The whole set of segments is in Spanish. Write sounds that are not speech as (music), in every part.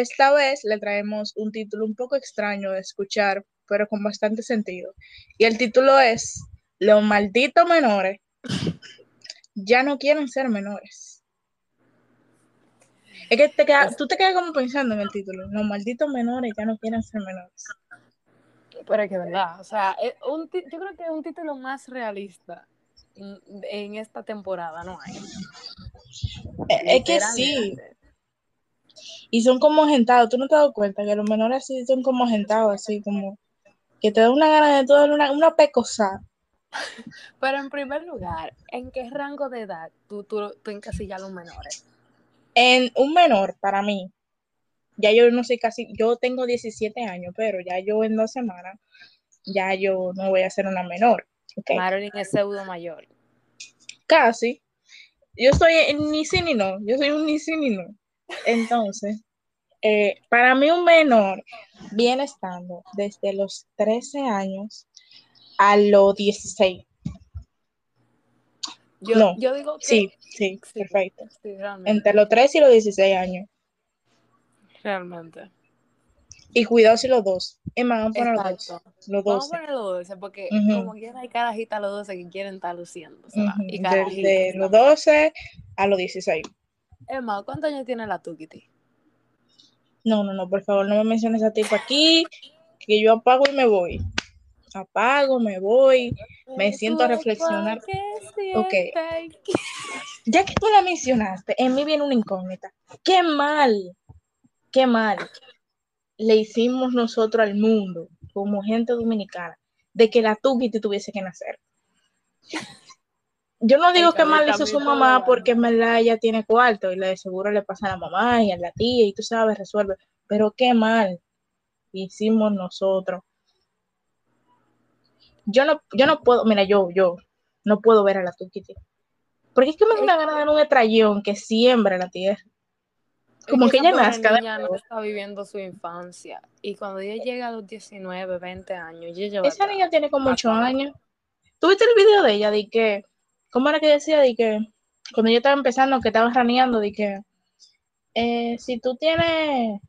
esta vez le traemos un título un poco extraño de escuchar, pero con bastante sentido. Y el título es Los malditos menores ya no quieren ser menores. Es que te queda, tú te quedas como pensando en el título. Los malditos menores ya no quieren ser menores. Pero es que verdad, o sea, un yo creo que es un título más realista en, esta temporada, ¿no hay? Es, que sí. Y son como agentados, ¿tú no te das cuenta que los menores así son como agentados, así como que te da una gana de todo, una, una pecosa. Pero en primer lugar, ¿en qué rango de edad tú, tú, tú encasillas a los menores? En un menor, para mí, ya yo no sé casi, yo tengo 17 años, pero ya yo en dos semanas, ya yo no voy a ser una menor. Okay. Marilyn es pseudo mayor. Casi. Yo soy ni sí ni no, yo soy un ni sí ni no. Entonces, eh, para mí un menor viene estando desde los 13 años a los 16. Yo, no, yo digo que... Sí, sí, perfecto. Entre los 13 y los 16 años. Realmente. Y cuidado si los dos. Es más, vamos a poner los dos. Los vamos a poner los 12 porque como quiera hay carajita a los 12 que quieren estar luciendo. y Desde los 12 a los 16. Emma, ¿cuántos años tiene la Tukiti? No, no, no, por favor, no me menciones a tipo aquí, que yo apago y me voy. Apago, me voy, me siento a reflexionar. Ok. Ya que tú la mencionaste, en mí viene una incógnita. Qué mal qué mal le hicimos nosotros al mundo como gente dominicana de que la Tukiti tuviese que nacer. Yo no digo que mal hizo su mamá porque en verdad ella tiene cuarto y de seguro le pasa a la mamá y a la tía y tú sabes, resuelve. Pero qué mal hicimos nosotros. Yo no, yo no puedo, mira, yo, yo no puedo ver a la Tukiti. Porque es que me da una gana de un estrellón que siembra la tierra como que, ella nazca. No está viviendo su infancia. Y cuando ella llega a los 19, 20 años, esa niña tiene como 8 años. ¿Tuviste el video de ella? De que, ¿cómo era que decía? De que cuando ella estaba empezando, que estaba raneando, de que eh, si tú tienes,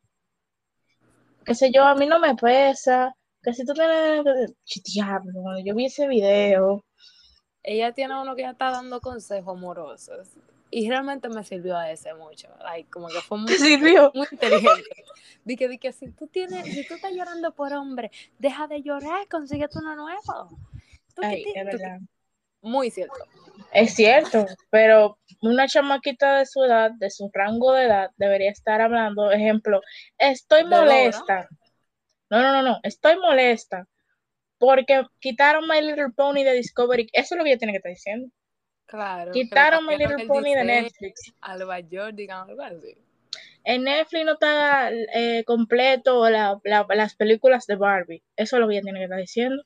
qué sé yo, a mí no me pesa, que si tú tienes, diablo, cuando yo vi ese video. Ella tiene uno que ya está dando consejos amorosos y realmente me sirvió a ese mucho. como que fue (laughs) muy, muy inteligente. (laughs) Dije, que si tú tienes, si tú estás llorando por hombre, deja de llorar, consíguete uno nuevo. Muy cierto. Es cierto, pero una chamaquita de su edad, de su rango de edad, debería estar hablando, ejemplo, estoy molesta. No, no, no, no, estoy molesta porque quitaron My Little Pony de Discovery. Eso es lo que ella tiene que estar diciendo. Claro. Quitaron My Little Pony de Netflix. Alba digamos algo así. En Netflix no está eh, completo las películas de Barbie. Eso es lo que ella tiene que estar diciendo.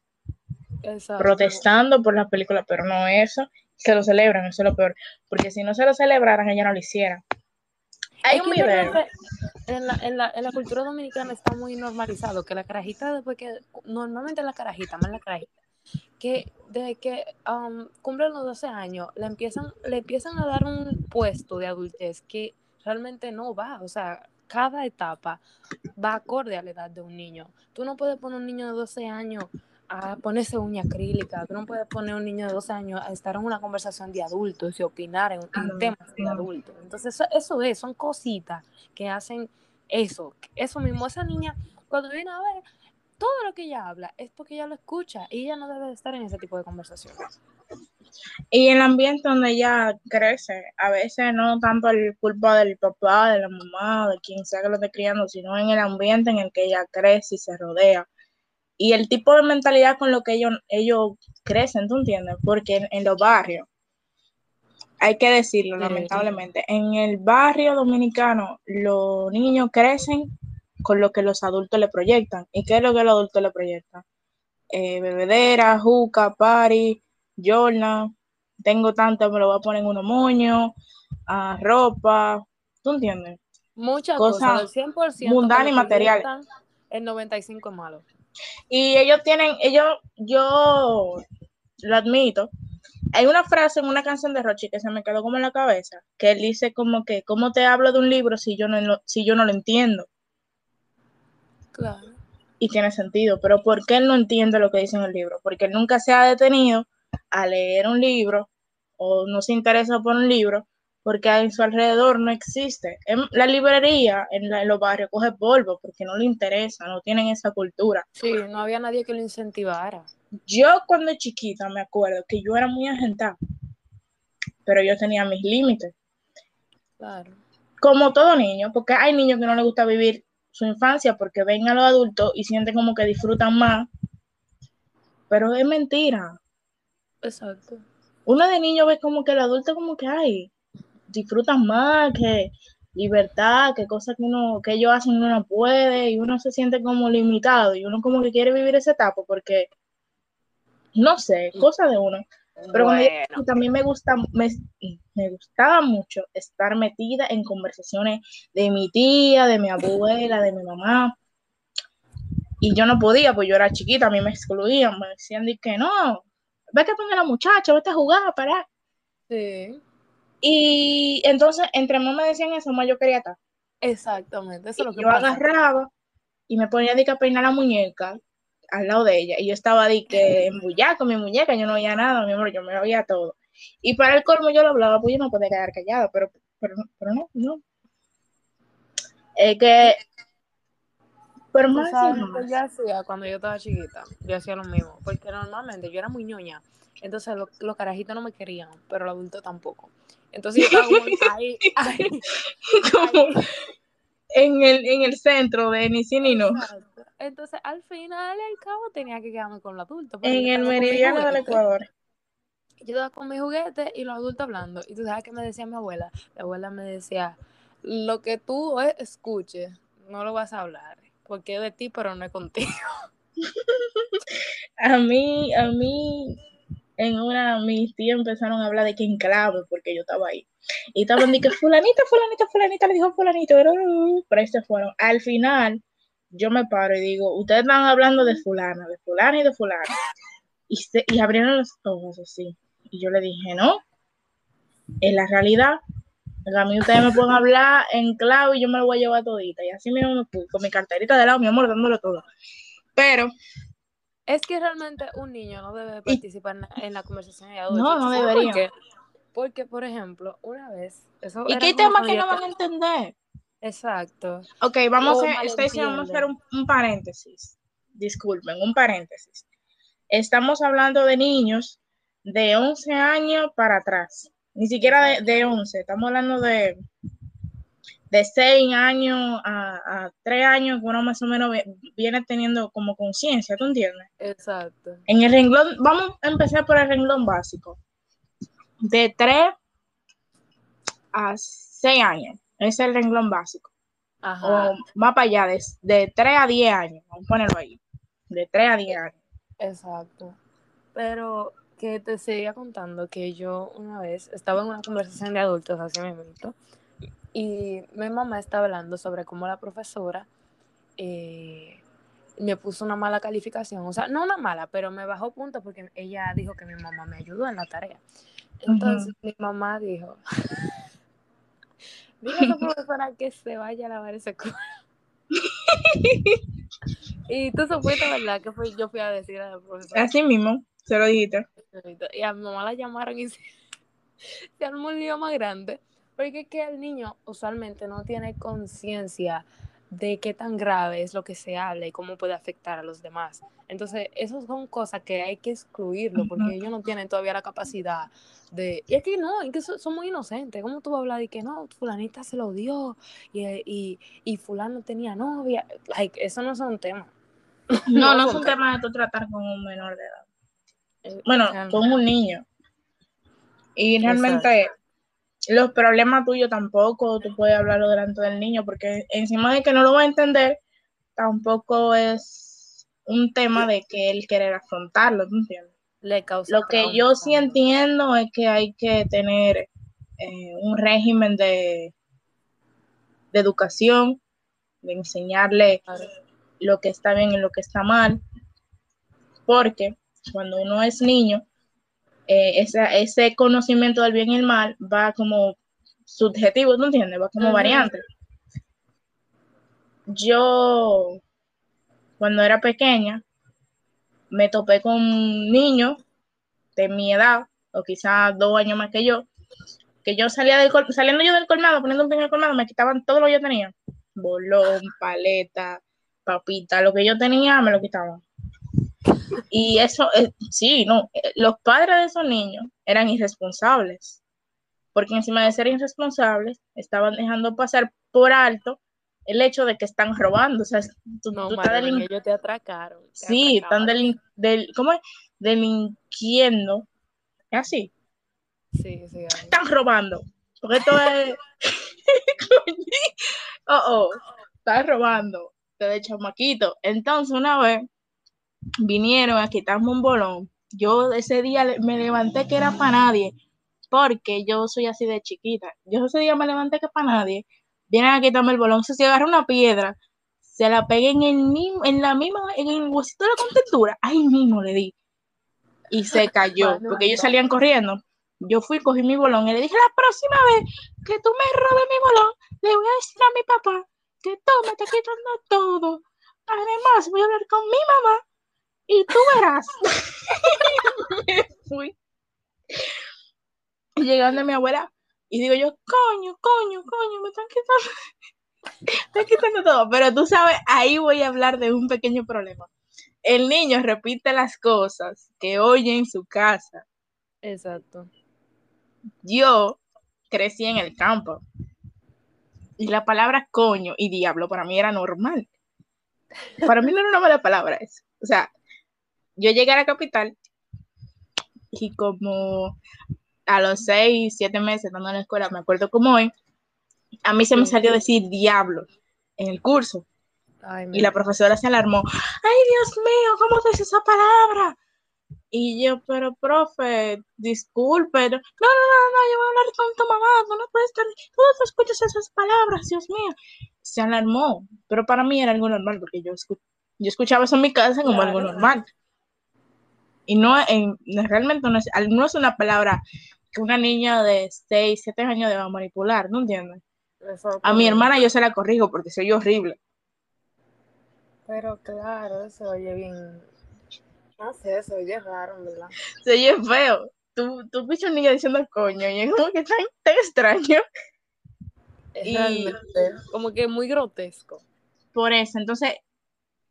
Protestando por las películas, pero no eso. Se lo celebran, eso es lo peor. Porque si no se lo celebraran, ella no lo hiciera. Hay un video. En la, en, la, en la cultura dominicana está muy normalizado que la carajita, después que normalmente la carajita, más la carajita, que desde que um, cumplen los 12 años, le empiezan, le empiezan a dar un puesto de adultez que realmente no va. O sea, cada etapa va acorde a la edad de un niño. Tú no puedes poner un niño de 12 años a ponerse uña acrílica, tú no puedes poner un niño de 12 años a estar en una conversación de adultos y opinar en, temas de adultos. Entonces, eso, eso, es, son cositas que hacen eso. Eso mismo, esa niña, cuando viene a ver, todo lo que ella habla es porque ella lo escucha y ella no debe estar en ese tipo de conversaciones. Y en el ambiente donde ella crece, a veces no tanto el culpa del papá, de la mamá, de quien sea que lo esté criando, sino en el ambiente en el que ella crece y se rodea. Y el tipo de mentalidad con lo que ellos, ellos crecen, ¿tú entiendes? Porque en, los barrios, hay que decirlo, lamentablemente, en el barrio dominicano los niños crecen con lo que los adultos le proyectan. ¿Y qué es lo que los adultos le proyectan? Eh, bebedera, juca, party, yorna, tengo tanto, me lo voy a poner en unos moños, a ropa, ¿tú entiendes? Muchas cosas, el 100% mundano y material. El 95 es malo. Y ellos tienen, ellos, yo lo admito, hay una frase en una canción de Rochi que se me quedó como en la cabeza, que él dice como que, ¿cómo te hablo de un libro si yo no, si yo no lo entiendo? Claro. Y tiene sentido, pero ¿por qué él no entiende lo que dice en el libro? Porque él nunca se ha detenido a leer un libro o no se interesa por un libro porque en su alrededor no existe. En la librería, en, la- en los barrios, coge polvo porque no le interesa, no tienen esa cultura. Sí, no había nadie que lo incentivara. Yo cuando chiquita me acuerdo que yo era muy agentada, pero yo tenía mis límites. Claro. Como todo niño, porque hay niños que no les gusta vivir su infancia porque ven a los adultos y sienten como que disfrutan más, pero es mentira. Exacto. Uno de niño ve como que el adulto como que, ay, disfrutan más, que libertad, que cosas que uno, que ellos hacen uno no puede, y uno se siente como limitado, y uno como que quiere vivir esa etapa porque, no sé, cosa de uno. Pero yo Bueno, mí me gusta, me, me gustaba mucho estar metida en conversaciones de mi tía, de mi abuela, de mi mamá. Y yo no podía, pues yo era chiquita, a mí me excluían, me decían de que no, ve que ponga la muchacha, vete a jugar, para. sí. Y entonces, entre más me decían eso, más yo quería estar. Exactamente. Eso es lo que yo pasa. agarraba y me ponía de que a peinar la muñeca al lado de ella. Y yo estaba de que (laughs) embullada con mi muñeca, yo no oía nada, mi amor, yo me oía todo. Y para el colmo yo lo hablaba, pues yo no podía quedar callada, pero, pero, pero no, no. Es que, pero más sabes más. yo hacía cuando yo estaba chiquita. Yo hacía lo mismo. Porque normalmente yo era muy ñoña. Entonces lo- los carajitos no me querían, pero los adultos tampoco. Entonces yo estaba como ahí, (laughs) ahí, Como ahí. en el, en el centro de ni sí ni no. Exacto. Entonces al final y al cabo tenía que quedarme con los adultos. yo En el meridiano del. Ecuador. Yo estaba con mi juguete y los adultos hablando. Y tú sabes que me decía mi abuela. Mi abuela me decía, lo que tú escuches, no lo vas a hablar. Porque es de ti, pero no es contigo. (laughs) A mí, a mí, en una, mis tías empezaron a hablar de que en clave, porque yo estaba ahí. Y estaban de que fulanita, fulanita, fulanita, le dijo fulanito, pero ahí se fueron. Al final, yo me paro y digo, ustedes están hablando de fulana, de fulana y de fulana. Y, se, y abrieron los ojos así. Y yo le dije, no, en la realidad, a mí ustedes me pueden hablar en clave y yo me lo voy a llevar todita. Y así mismo me fui, con mi carterita de lado, mi amor, dándolo todo. Pero, Es que realmente un niño no debe participar en la, en la conversación de adultos. No, no ¿Tú sabes debería. por? Porque, por ejemplo, una vez. Eso ¿y qué temas que no van a te- entender? Exacto. Ok, vamos O a Stacy, vamos a hacer un paréntesis. Disculpen, un paréntesis. Estamos hablando de niños de 11 años para atrás. Ni siquiera de, de 11. Estamos hablando de, de 6 años a, a 3 años que uno más o menos viene teniendo como conciencia, ¿tú entiendes? Exacto. En el renglón, vamos a empezar por el renglón básico. De 3 a 6 años. Ese es el renglón básico. Ajá. o más para allá, de, de 3 a 10 años, vamos a ponerlo ahí, de 3 a 10 años. Exacto. Pero que te seguía contando que yo una vez estaba en una conversación de adultos, así me invito, y mi mamá estaba hablando sobre cómo la profesora eh, me puso una mala calificación. O sea, no una mala, pero me bajó puntos porque ella dijo que mi mamá me ayudó en la tarea. Entonces mi mamá dijo, (laughs) dile a esa profesora que se vaya a lavar ese culo. (laughs) y tú supiste, ¿verdad? Que fue, yo fui a decir a la profesora. Así mismo, se lo dijiste. Y a mi mamá la llamaron y (laughs) se, se armó un lío más grande. Porque es que el niño usualmente no tiene conciencia de qué tan grave es lo que se habla y cómo puede afectar a los demás. Entonces, esas son cosas que hay que excluirlo porque ellos no tienen todavía la capacidad de... Y es que no, es que son, son muy inocentes. ¿Cómo tú vas a hablar de que no, fulanita se lo dio y, y, y fulano tenía novia? Like, eso no es un tema. No, (laughs) no No, es un tema de tú tratar con un menor de edad. Eh, Bueno, con un niño. Y realmente los problemas tuyos tampoco tú puedes hablarlo delante del niño porque encima de que no lo va a entender, tampoco es un tema de que él querer afrontarlo, ¿tú entiendes? Le causa Lo que yo sí entiendo es que hay que tener eh, un régimen de, de educación, de enseñarle lo que está bien y lo que está mal, porque cuando uno es niño, eh, esa- ese conocimiento del bien y el mal va como subjetivo, ¿tú entiendes? Va como variante. Yo cuando era pequeña, me topé con un niño de mi edad, o quizás dos años más que yo, que yo salía del saliendo yo del colmado, poniendo un pie en el colmado, me quitaban todo lo que yo tenía. Bolón, paleta, papita, lo que yo tenía, me lo quitaban. Y eso, eh, sí, no, eh, los padres de esos niños eran irresponsables, porque encima de ser irresponsables, estaban dejando pasar por alto el hecho de que están robando. O sea, tú, no, ellos te atracaron. sí, están del, del, ¿cómo es? Delinquiendo. ¿Es así? Sí, sí. Están robando. Porque esto es. (laughs) oh, oh, están robando. De chamaquito. Entonces, una vez vinieron a quitarme un bolón. Yo ese día me levanté que era para nadie, porque yo soy así de chiquita. Yo ese día me levanté que para nadie. Vienen a quitarme el bolón. Se agarra una piedra, se la pegué en en la misma, en el huesito de la contentura. Ahí mismo le di. Y se cayó, porque ellos salían corriendo. Yo fui, cogí mi bolón y le dije, la próxima vez que tú me robes mi bolón, le voy a decir a mi papá que tú me estás quitando todo. Además, voy a hablar con mi mamá y tú verás. me (laughs) fui. Llegando a mi abuela y digo yo, coño, coño, coño, me están quitando, me (laughs) están quitando todo. Pero tú sabes, ahí voy a hablar de un pequeño problema. El niño repite las cosas que oye en su casa. Exacto. Yo crecí en el campo y la palabra coño y diablo para mí era normal. Para mí no era una mala palabra eso. O sea, yo llegué a la capital y como a los seis, siete meses estando en la escuela, me acuerdo como hoy, a mí se me salió decir diablo en el curso. y la profesora se alarmó. Ay, Dios mío, ¿cómo dice esa palabra? Y yo, pero profe, disculpe. No, no, no, no, yo voy a hablar con tu mamá. No, no puedes estar. Tú escuchas esas palabras, Dios mío. Se alarmó. Pero para mí era algo normal, porque yo, yo escuchaba eso en mi casa como algo normal. Y no, en, realmente no es, no es una palabra que una niña de 6, 7 años deba manipular, ¿no entiendes? A mi hermana yo se la corrijo porque soy horrible. Pero claro, se oye bien. No sé, se oye raro, ¿verdad? Se oye feo. Tú, tú pichas un niño diciendo coño y es como que tan, tan extraño. y, como que muy grotesco. Por eso, entonces,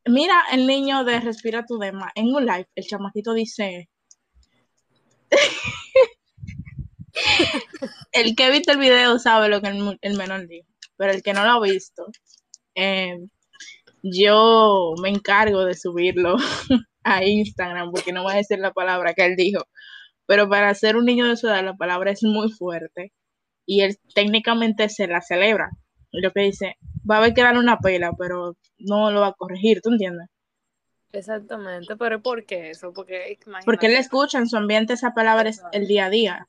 Mira el niño de Respira tu Dema. En un live, el chamaquito dice. (laughs) el que ha visto el video sabe lo que el, menor dijo. Pero el que no lo ha visto, eh, yo me encargo de subirlo (laughs) a Instagram porque no voy a decir la palabra que él dijo. Pero para ser un niño de su edad, la palabra es muy fuerte y él técnicamente se la celebra. Lo que dice, va a haber que darle una pela, pero no lo va a corregir, ¿tú entiendes? Exactamente, pero ¿por qué eso? Porque, Porque él escucha en su ambiente esa palabra es el día a día.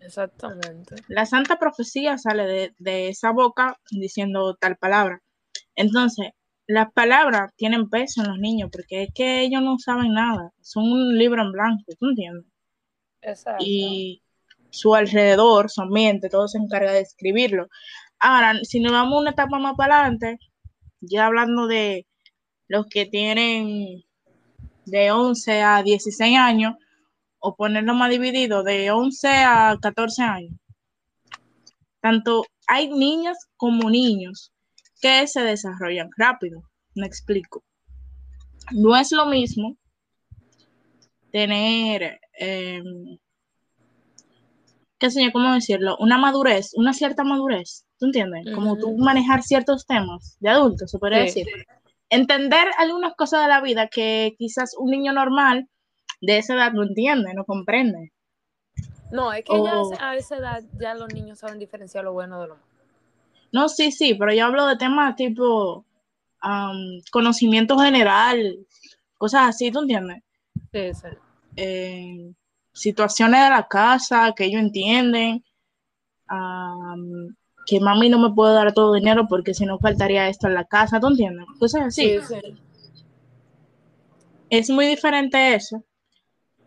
Exactamente. La santa profecía sale de, de esa boca diciendo tal palabra. Entonces, las palabras tienen peso en los niños porque es que ellos no saben nada. Son un libro en blanco, ¿tú entiendes? Exacto. Y su alrededor, su ambiente, todo se encarga de escribirlo. Ahora, si nos vamos una etapa más para adelante, ya hablando de los que tienen de 11 a 16 años, o ponerlo más dividido, de 11 a 14 años. Tanto hay niñas como niños que se desarrollan rápido. Me explico. No es lo mismo tener em, qué sé ¿cómo decirlo? Una madurez, una cierta madurez, ¿tú entiendes? Como tú manejar ciertos temas de adultos, se podría decir. Entender algunas cosas de la vida que quizás un niño normal de esa edad no entiende, no comprende. No, es que ya a esa edad ya los niños saben diferenciar lo bueno de lo malo. No, sí, sí, pero yo hablo de temas tipo conocimiento general, cosas así, ¿tú entiendes? Sí, sí. Eh, situaciones de la casa que ellos entienden, que mami no me puede dar todo dinero porque si no faltaría esto en la casa, ¿tú entiendes? Cosas así. Es muy diferente eso,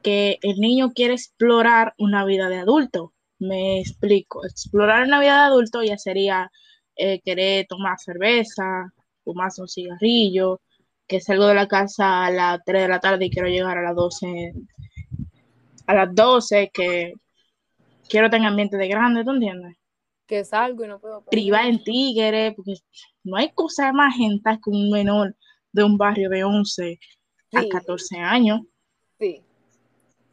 que el niño quiere explorar una vida de adulto. Me explico, explorar una vida de adulto ya sería eh, querer tomar cerveza, fumarse un cigarrillo, que salgo de la casa a las 3 de la tarde y quiero llegar a las 12, a las 12, que quiero tener ambiente de grande, ¿tú entiendes? Que salgo y no puedo. Privar en tigre, porque no hay cosa más gente que un menor de un barrio de 11 a Sí. 14 años. Sí,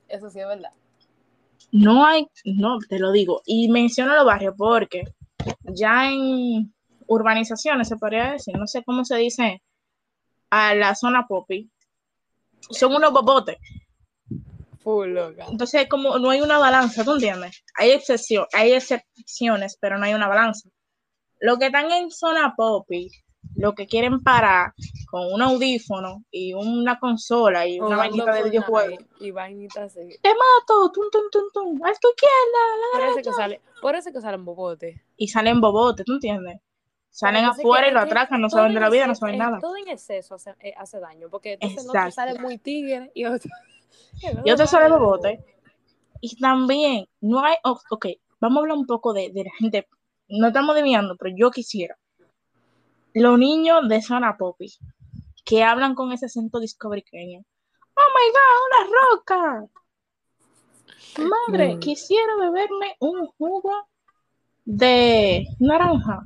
eso sí es verdad. No hay, no, te lo digo. Y menciono los barrios porque ya en urbanizaciones se podría decir, no sé cómo se dice, a la zona popi, son unos bobotes. Full loca. Entonces, como no hay una balanza, ¿tú entiendes? Hay, excepción, hay excepciones, pero no hay una balanza. Los que están en zona popi, lo que quieren parar con un audífono y una consola y una vainita de videojuego. Fortnite Y vainitas así. Te mato, tum, tum, tum, tum, a tu izquierda, Por eso que sale, por eso que salen bobotes. y salen bobotes, ¿tú entiendes? Salen Entonces, afuera y lo atracan, no saben de la vida, no saben eh, nada. Todo en exceso hace, eh, hace daño, porque entonces no sale muy tigre y otro, Y otro sale bobote. Y también, no hay, oh, ok, vamos a hablar un poco de, de la gente, no estamos desviando, pero yo quisiera. Los niños de zona popi, que hablan con ese acento discoveryqueño. Oh my God, una roca. Madre, Mm. quisiera beberme un jugo de naranja.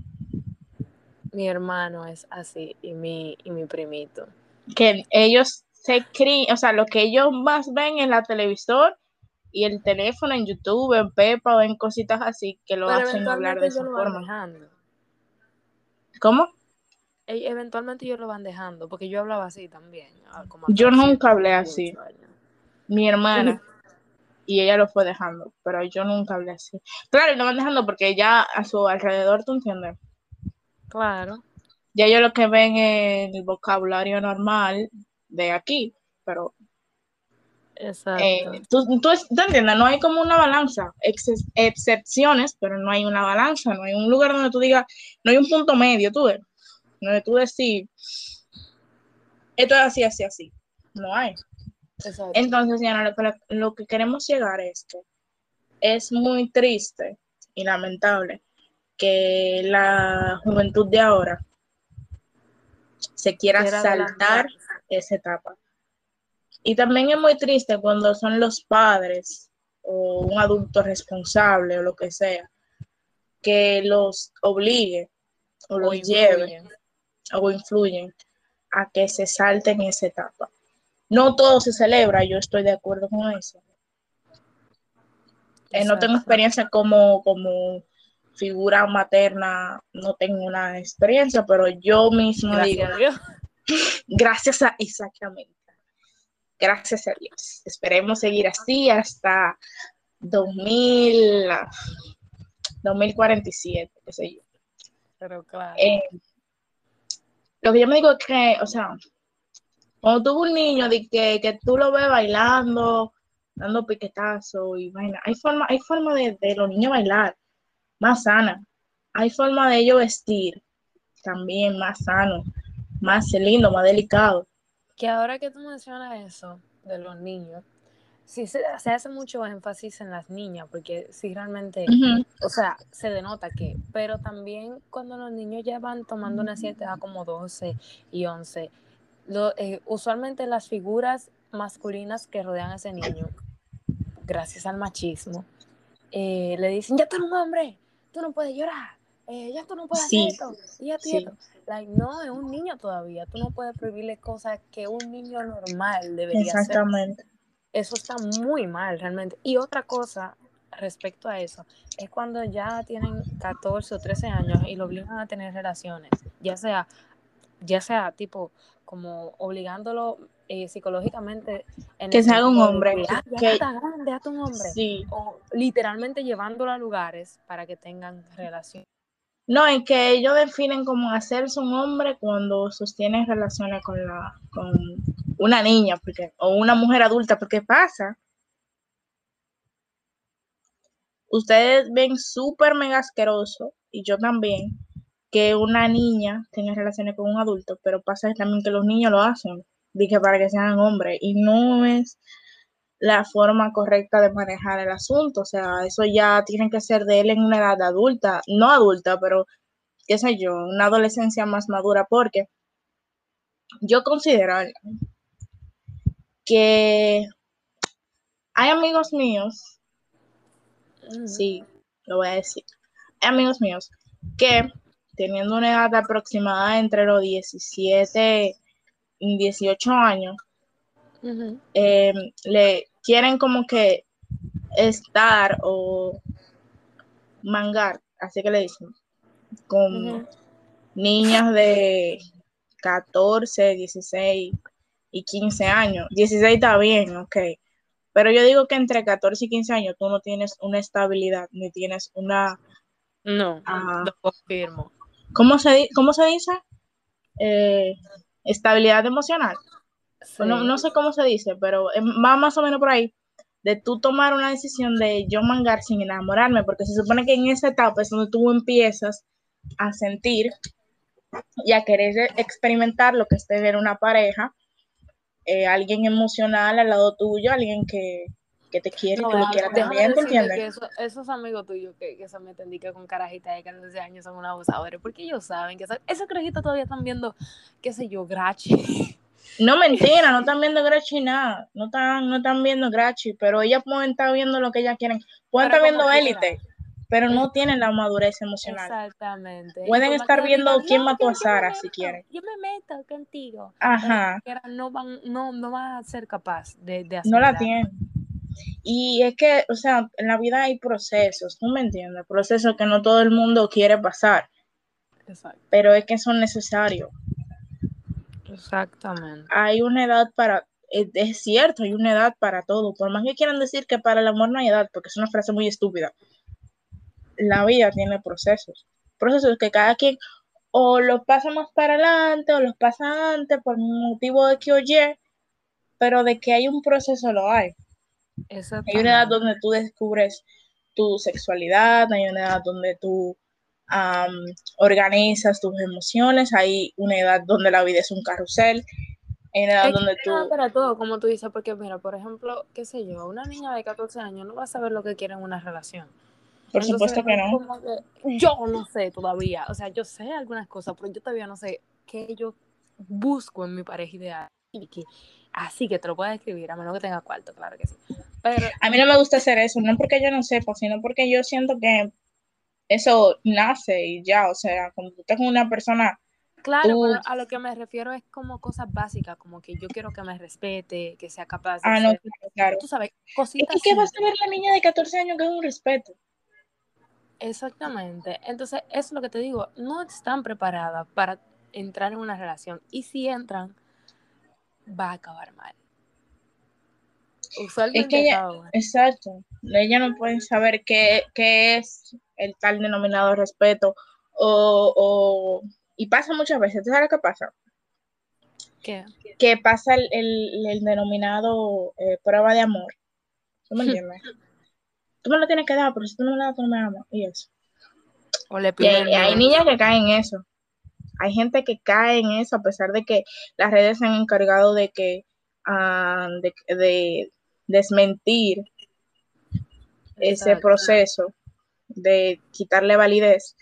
Mi hermano es así y mi, y mi primito. que ellos se crían, o sea, lo que ellos más ven en la televisor y el teléfono, en YouTube, en Pepa o en cositas así, que lo Pero hacen hablar de esa lo forma. dejando. ¿Cómo? E- Eventualmente ellos lo van dejando, porque yo hablaba así también. ah, como Yo nunca hablé así. años. Mi hermana, (laughs) y ella lo fue dejando, pero yo nunca hablé así. Claro, y lo van dejando porque ya a su alrededor, ¿tú entiendes? Claro. Ya ellos lo que ven es el vocabulario normal de aquí, pero Exacto. Eh, tú, entiendes, no hay como una balanza, Ex- excepciones, pero no hay una balanza, no hay un lugar donde tú digas, no hay un punto medio, tú ves, donde tú decís, esto es así, así, así, no hay. Exacto. Entonces, ya lo, lo que queremos llegar es que es muy triste y lamentable que la juventud de ahora se quiera Quiera saltar esa etapa. Y también es muy triste cuando son los padres o un adulto responsable o lo que sea que los obligue o los O lleve influyen. o influyen a que se salten esa etapa. No todo se celebra, yo estoy de acuerdo con eso. Eh, no tengo experiencia como, como figura materna, no tengo una experiencia, pero yo mismo digo, (laughs) Gracias a exactamente. Gracias a Dios. Esperemos seguir así hasta 2000, 2047, qué sé yo. Pero claro. Eh, lo que yo me digo es que, o sea, cuando tuvo un niño de que, que tú lo ves bailando, dando piquetazo y vaina, hay forma, hay forma de, de los niños bailar más sana. Hay forma de ellos vestir también más sano, más lindo, más delicado. Que ahora que tú mencionas eso de los niños, sí se, se hace mucho énfasis en las niñas, porque sí realmente, o sea, se denota que, pero también cuando los niños ya van tomando una cierta edad como 12 y 11, lo, eh, usualmente las figuras masculinas que rodean a ese niño, gracias al machismo, eh, le dicen, ya tú eres un hombre, tú no puedes llorar, eh, ya tú no puedes Sí, hacer esto, y ya sí. esto. Like, no, es un niño todavía, tú no puedes prohibirle cosas que un niño normal debería hacer. Exactamente. Eso está muy mal realmente. Y otra cosa respecto a eso es cuando ya tienen 14 o 13 años y lo obligan a tener relaciones, ya sea, ya sea tipo como obligándolo eh, psicológicamente en Que se haga un de hombre, que- "Ah, ya que- está grande, hazte un hombre. Sí. O literalmente llevándolo a lugares para que tengan relaciones. No, es que ellos definen como hacerse un hombre cuando sostienen relaciones con la con una niña, porque o una mujer adulta, porque pasa. Ustedes ven súper mega asqueroso, y yo también, que una niña tenga relaciones con un adulto, pero pasa también que los niños lo hacen, dije para que sean hombres, y no es la forma correcta de manejar el asunto, o sea, eso ya tiene que ser de él en una edad adulta, no adulta, pero qué sé yo, una adolescencia más madura, porque yo considero que hay amigos míos, sí, lo voy a decir, hay amigos míos que teniendo una edad aproximada entre los 17 y 18 años, eh, le quieren como que estar o mangar, así que le dicen, con niñas de 14, 16 y 15 años. 16 está bien, ok. Pero yo digo que entre 14 y 15 años tú no tienes una estabilidad, ni tienes una... No, ah, lo confirmo. ¿Cómo se, cómo se dice? Eh, estabilidad emocional. No, no, sé cómo se dice, pero va más o menos por ahí. De tú tomar una decisión de yo mangar sin enamorarme, porque se supone que en esa etapa es donde tú empiezas a sentir y a querer experimentar lo que es tener una pareja, eh, alguien emocional al lado tuyo, alguien que, te quiere, que lo quiera también, ¿te entiendes? esos amigos tuyos que, que se meten con carajitas de 14 años son unos abusadores, porque ellos saben que esos carajitas todavía están viendo, qué sé yo, Grachi. (laughs) No, mentira, no están viendo Grachi nada, no están, no están viendo Grachi, pero ellas pueden estar viendo lo que ellas quieren, pueden estar viendo élite, pero no tienen la madurez emocional. Exactamente. Pueden estar viendo quién mató a Sara si quieren. Yo me meto contigo. Ajá. no van, no, no van a ser capaz de, de No la tienen. Y es que, o sea, en la vida hay procesos, ¿tú me entiendes? Procesos que no todo el mundo quiere pasar. Exacto. Pero es que son necesarios. Exactamente. Hay una edad para, es cierto, hay una edad para todo. Por más que quieran decir que para el amor no hay edad, porque es una frase muy estúpida la vida tiene procesos, procesos que cada quien o los pasa más para adelante o los pasa antes por motivo de que oye, pero de que hay un proceso lo hay. Hay una edad donde tú descubres tu sexualidad, hay una edad donde tú organizas tus emociones, hay una edad donde la vida es un carrusel, hay una edad donde tú... Para todo, como tú dices, porque mira, por ejemplo, qué sé yo, una niña de 14 años no va a saber lo que quiere en una relación. Por supuesto que no. yo no sé todavía, o sea, yo sé algunas cosas, pero yo todavía no sé qué yo busco en mi pareja ideal. Y que, así que te lo puedo escribir, a menos que tenga cuarto, claro que sí. Pero, a mí no me gusta hacer eso, no porque yo no sepa, sino porque yo siento que eso nace y ya, o sea, cuando tú estás con una persona... Claro, pero a lo que me refiero es como cosas básicas, como que yo quiero que me respete, que sea capaz de... Ah, no, claro. Tú sabes, cositas... ¿Y qué va a saber la niña de 14 años que es un respeto? Exactamente. Entonces, es lo que te digo, no están preparadas para entrar en una relación. Y si entran, va a acabar mal. Usualmente es exacto. Ella no pueden saber qué, es el tal denominado respeto. O, y pasa muchas veces. ¿Tú sabes qué pasa? ¿Qué? Que pasa el, denominado eh, prueba de amor. ¿Tú me entiendes? tú me lo tienes que dar, pero si tú no me lo das, tú no me amas. Y eso. O le y hay, niñas que caen en eso. Hay gente que cae en eso a pesar de que las redes se han encargado de que ah, de, desmentir ese proceso de quitarle validez.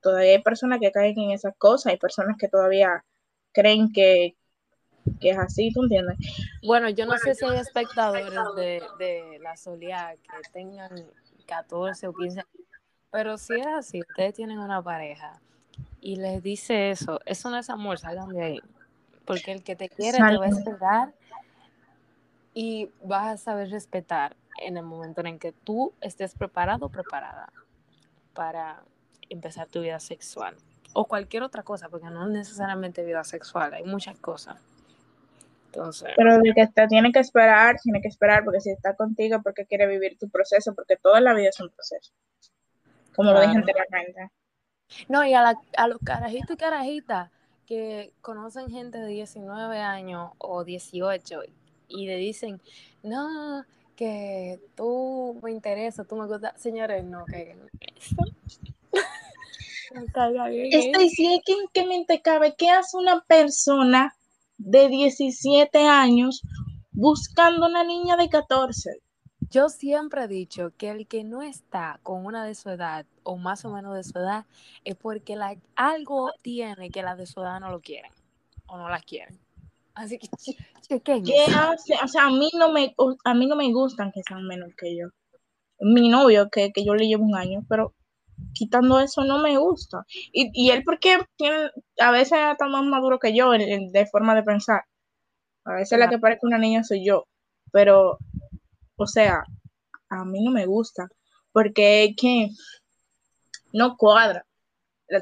Todavía hay personas que caen en esas cosas, hay personas que todavía creen que, que es así, ¿tú entiendes? Bueno, yo no sé si hay espectadores de, de la Solia que tengan 14 o 15 pero si es así, ustedes tienen una pareja y les dice eso, eso no es amor, salgan de ahí. Porque el que te quiere te va a esperar y vas a saber respetar en el momento en que tú estés preparado o preparada para empezar tu vida sexual o cualquier otra cosa, porque no necesariamente vida sexual, hay muchas cosas. Pero el que te tiene que esperar, tiene que esperar porque si está contigo, porque quiere vivir tu proceso, porque toda la vida es un proceso. Como lo dije anteriormente. No, y a, la, a los carajitos y carajitas que conocen gente de 19 años o 18 y le dicen, no, que tú me interesa, tú me gustas. Señores, no (laughs) no Estoy sí, que, que mente cabe, ¿qué hace una persona de 17 años buscando una niña de 14. Yo siempre he dicho que el que no está con una de su edad o más o menos de su edad es porque la, algo tiene que la de su edad no lo quieren. o no la quieren. Así que (laughs) chequen. ¿Qué hace? O sea, a mí no me, a mí no me gustan que sean menos que yo. Mi novio, que, que yo le llevo un año, pero quitando eso no me gusta. Y, y él porque tiene, a veces está más maduro que yo de forma de pensar. A veces la que parece una niña soy yo. Pero, o sea, a mí no me gusta. Porque es que no cuadra.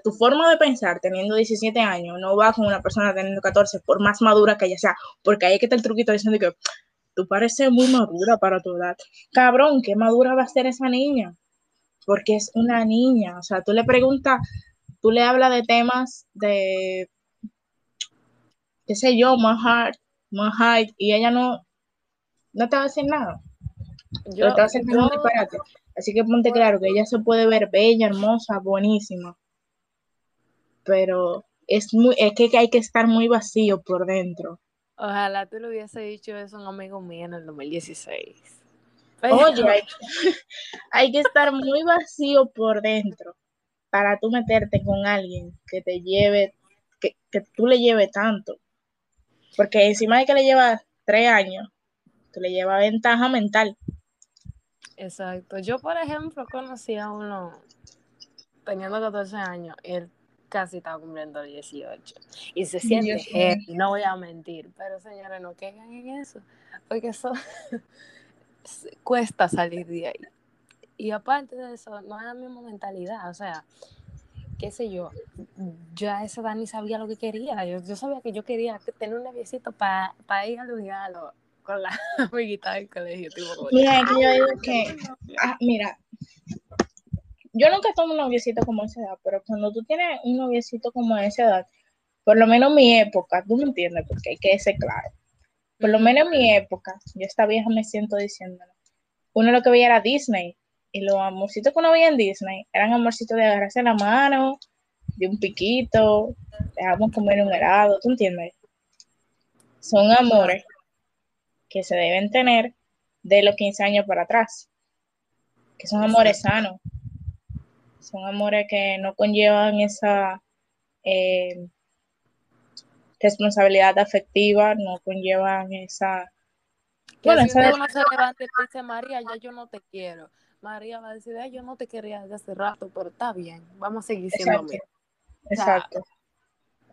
tu forma de pensar teniendo 17 años no va con una persona teniendo 14, por más madura que ella sea. Porque ahí es que está el truquito diciendo que tú pareces muy madura para tu edad. Cabrón, ¿qué madura va a ser esa niña? porque es una niña. O sea, tú le preguntas, tú le hablas de temas de, qué sé yo, más hard, más high, y ella no, no te va a decir nada. Yo, te va a decir yo, disparate. Así que ponte claro que ella se puede ver bella, hermosa, buenísima. Pero es muy, es que hay que estar muy vacío por dentro. Ojalá tú lo hubiese dicho eso a un amigo mío en el 2016. Oye, (laughs) hay, que estar muy vacío por dentro para tú meterte con alguien que te lleve, que, tú le lleve tanto. Porque encima de que le lleva tres años, tú le lleva ventaja mental. Exacto. Yo, por ejemplo, conocí a uno teniendo 14 años y él casi estaba cumpliendo 18. Y se siente no voy a mentir. Pero señores, no caigan en eso. Porque eso (laughs) cuesta salir de ahí. Y aparte de eso, no es la misma mentalidad, o sea, qué sé yo, yo a esa edad ni sabía lo que quería, yo, yo sabía que yo quería tener un noviecito para ir a regalo con la (laughs) amiguita del colegio. mira, yo digo que, ah, mira, yo nunca tomo un noviecito como esa edad, pero cuando tú tienes un noviecito como esa edad, por lo menos mi época, tú me entiendes, porque hay que ser claro por lo menos en mi época, yo esta vieja me siento diciéndolo, uno lo que veía era Disney, y los amorcitos que uno veía en Disney eran amorcitos de agarrarse la mano, de un piquito, dejamos comer un helado, ¿tú entiendes? Son amores que se deben tener de los 15 años para atrás, que son amores sanos, son amores que no conllevan esa... Eh, responsabilidad afectiva no conllevan esa... bueno, si uno se levanta y dice, María, ya yo no te quiero. María va a decir, yo no te quería desde hace rato, pero está bien, vamos a seguir siendo Exacto. Exacto.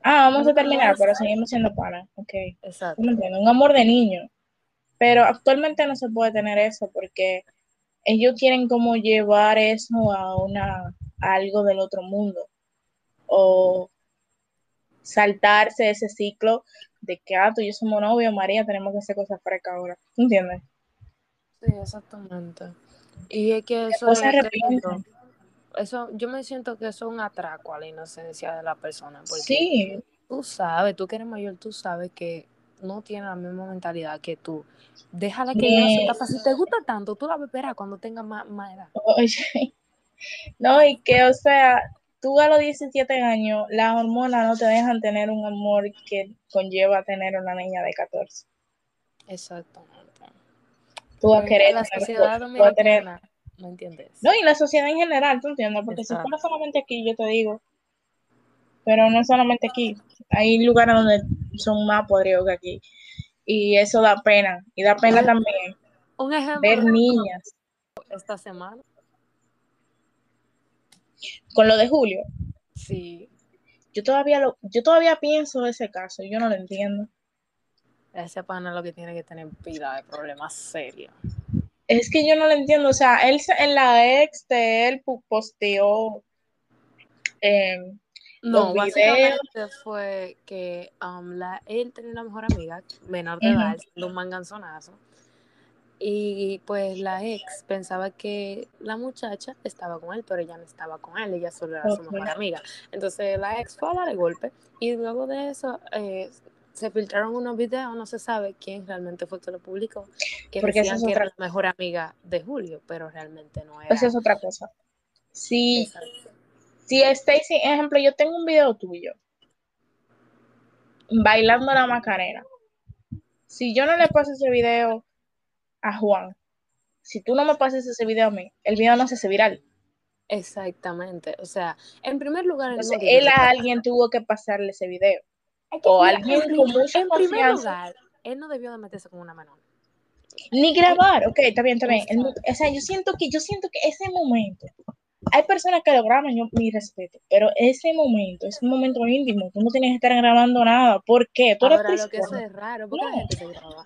ah, vamos a terminar, pero seguimos siendo panas. Ok. Exacto. Un amor de niño. Pero actualmente no se puede tener eso porque ellos quieren como llevar eso a una a algo del otro mundo. O saltarse ese ciclo de que, ah, tú y yo somos novios, María, tenemos que hacer cosas frescas ahora. ¿Entiendes? Sí, exactamente. Y es que eso eso, yo me siento que eso es un atraco a la inocencia de la persona. Porque sí. Tú sabes, tú que eres mayor, tú sabes que no tiene la misma mentalidad que tú. Déjala que ella se Si te gusta tanto, tú la esperar cuando tenga más, más edad. Oye. (laughs) No, y que, o sea, tú a los 17 años, las hormonas no te dejan tener un amor que conlleva tener una niña de 14. Exactamente. Tú vas a querer la sociedad no entiendes. No, y la sociedad en general, tú entiendes, porque si fuera solamente aquí, yo te digo, pero no solamente aquí, hay lugares donde son más podridos que aquí, y eso da pena, y da pena también un ejemplo, ver niñas. Esta semana con lo de Julio. Sí. Yo todavía lo, yo todavía pienso ese caso, yo no lo entiendo. Ese pana lo que tiene que tener pila de problemas serios. Es que yo no lo entiendo, o sea, él en la ex de él posteó eh, no, básicamente fue que um, la, él tenía una mejor amiga, menor de edad, un manganzonazo. Y pues la ex pensaba que la muchacha estaba con él, pero ella no estaba con él, ella solo era su mejor amiga. Entonces la ex fue a darle golpe y luego de eso eh, se filtraron unos videos, no se sabe quién realmente fue que lo publicó, que decían que era la mejor amiga de Julio, pero realmente no era. Esa es otra cosa. Sí. Si Stacy, ejemplo, yo tengo un video tuyo bailando la macarena. Si yo no le paso ese video a Juan, si tú no me pasas ese video a mí, el video no se hace viral. Exactamente. O sea, en primer lugar, él a alguien tuvo que pasarle ese video. o alguien con mucha en primer lugar, él no debió de meterse con una menor. Ni grabar, ok, está bien, está bien. o sea, yo siento que, yo siento que ese momento, hay personas que lo graban, yo mi respeto, pero ese momento es un momento íntimo, tú no tienes que estar grabando nada, ¿por qué? Tú Ahora, lo que eso es raro, ¿por qué la gente se graba?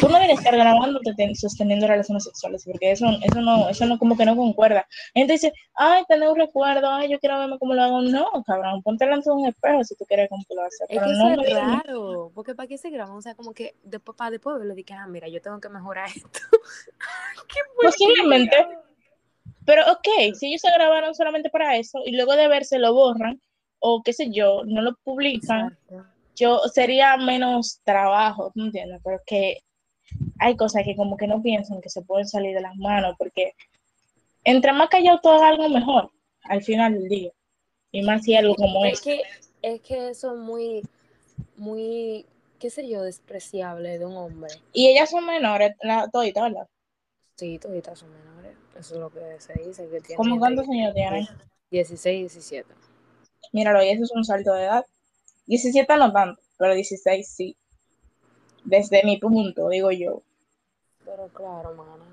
Tú no debes estar grabando sosteniendo relaciones sexuales, porque eso, eso no, eso no como que no concuerda. Gente dice, ay, tener un recuerdo, ay, yo quiero verme cómo lo hago. No, cabrón, ponte delante de un espejo si tú quieres cómo lo haces. Es que no eso es raro, porque ¿para qué se graban? O sea, como que después, para después le dije, ah, mira, yo tengo que mejorar (laughs) esto. (laughs) ¿Qué Posiblemente. Pero ok, si ellos se grabaron solamente para eso y luego de verse lo borran o qué sé yo, no lo publican, yo sería menos trabajo, ¿me entiendes? Pero que hay cosas que como que no piensan que se pueden salir de las manos porque entre más callado todo algo mejor al final del día. Y más si algo como es Que, es que eso es muy, muy, qué sé yo, despreciable de un hombre. Y ellas son menores, toditas, ¿verdad? Sí, toditas son menores. Eso es lo que se dice. Que tiene ¿Cómo cuántos años tienen? 16, 17. Míralo, y eso es un salto de edad. 17 no tanto, pero 16 sí. Desde mi punto, digo yo. Pero claro, mana.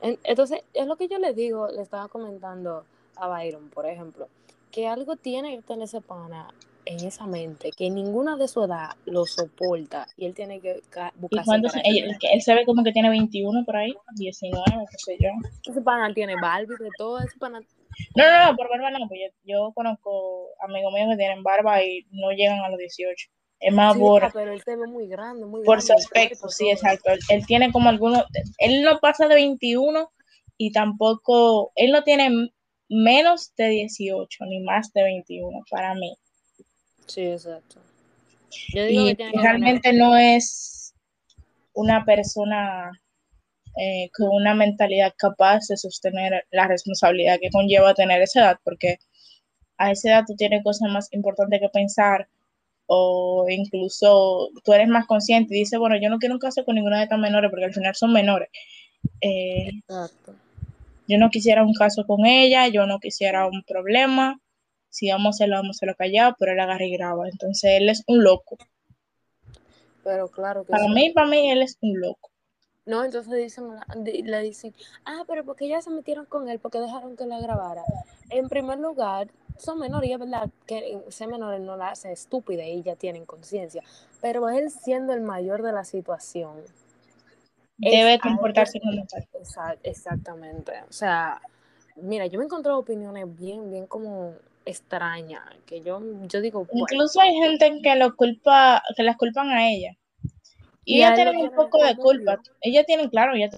Entonces, es lo que yo le digo, le estaba comentando a Byron, por ejemplo, que algo tiene que tener ese pana en esa mente que ninguna de su edad lo soporta y él tiene que buscar. Él, él, se ve como que tiene 21 por ahí, 19, qué sé yo. Ese pana tiene Barbie de todo, ese pana. No, no, no, por barba no, pues yo, conozco amigos míos que tienen barba y no llegan a los 18. Es más sí, por. Pero él se ve muy grande, muy Por su aspecto, sí, exacto. Él, él tiene como algunos. Él no pasa de 21 y tampoco. Él no tiene menos de 18 ni más de 21 para mí. Sí, exacto. y realmente no es una persona eh, con una mentalidad capaz de sostener la responsabilidad que conlleva tener esa edad, porque a esa edad tú tienes cosas más importantes que pensar o incluso tú eres más consciente y dices, bueno, yo no quiero un caso con ninguna de estas menores porque al final son menores. Eh, Exacto. Yo no quisiera un caso con ella, yo no quisiera un problema, si vamos a hacerlo, vamos a hacerlo callado, pero él agarra y graba. Entonces él es un loco. Pero claro que Para mí, para mí, él es un loco. No, entonces dicen, le dicen, ah, pero porque ya se metieron con él, porque dejaron que la grabara. En primer lugar, son menores, verdad que ser menores no la hace estúpida y ya tienen conciencia, pero él siendo el mayor de la situación. Debe comportarse como tal. Exactamente. O sea, mira, yo me encontré opiniones bien, bien como extraña, que yo, yo digo... Incluso hay gente que lo culpa, que las culpan a ella. Y, ella tiene un poco de culpa. Ella tiene, claro, ella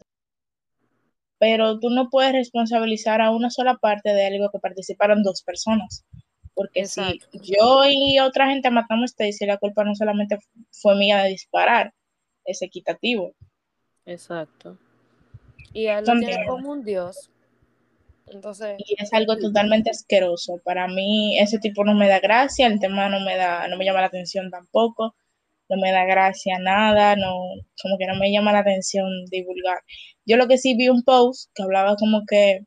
pero tú no puedes responsabilizar a una sola parte de algo que participaron dos personas. Porque si yo y otra gente matamos a Stacy, la culpa no solamente fue mía de disparar, es equitativo. Exacto. Y él lo tiene como un dios, entonces, y es algo totalmente asqueroso. Para mí ese tipo no me da gracia, el tema no me da, no me llama la atención tampoco, no me da gracia nada, no, como que no me llama la atención divulgar. Yo lo que sí vi un post que hablaba como que